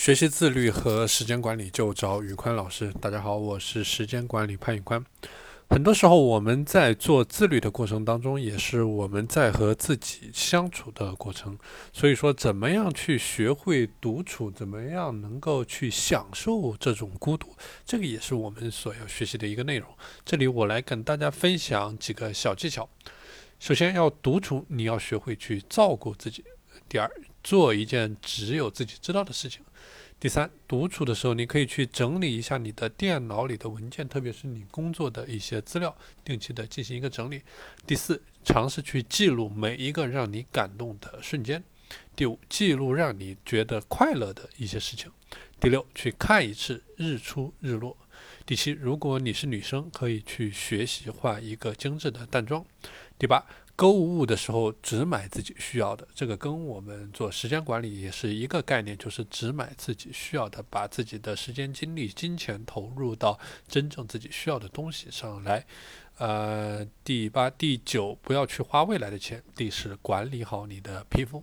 学习自律和时间管理就找宇宽老师。大家好，我是时间管理潘宇宽。很多时候我们在做自律的过程当中，也是我们在和自己相处的过程。所以说，怎么样去学会独处，怎么样能够去享受这种孤独，这个也是我们所要学习的一个内容。这里我来跟大家分享几个小技巧。首先要独处，你要学会去照顾自己。第二，做一件只有自己知道的事情。第三，独处的时候，你可以去整理一下你的电脑里的文件，特别是你工作的一些资料，定期的进行一个整理。第四，尝试去记录每一个让你感动的瞬间。第五，记录让你觉得快乐的一些事情。第六，去看一次日出日落。第七，如果你是女生，可以去学习画一个精致的淡妆。第八。购物的时候只买自己需要的，这个跟我们做时间管理也是一个概念，就是只买自己需要的，把自己的时间、精力、金钱投入到真正自己需要的东西上来。呃，第八、第九，不要去花未来的钱。第十，管理好你的披风。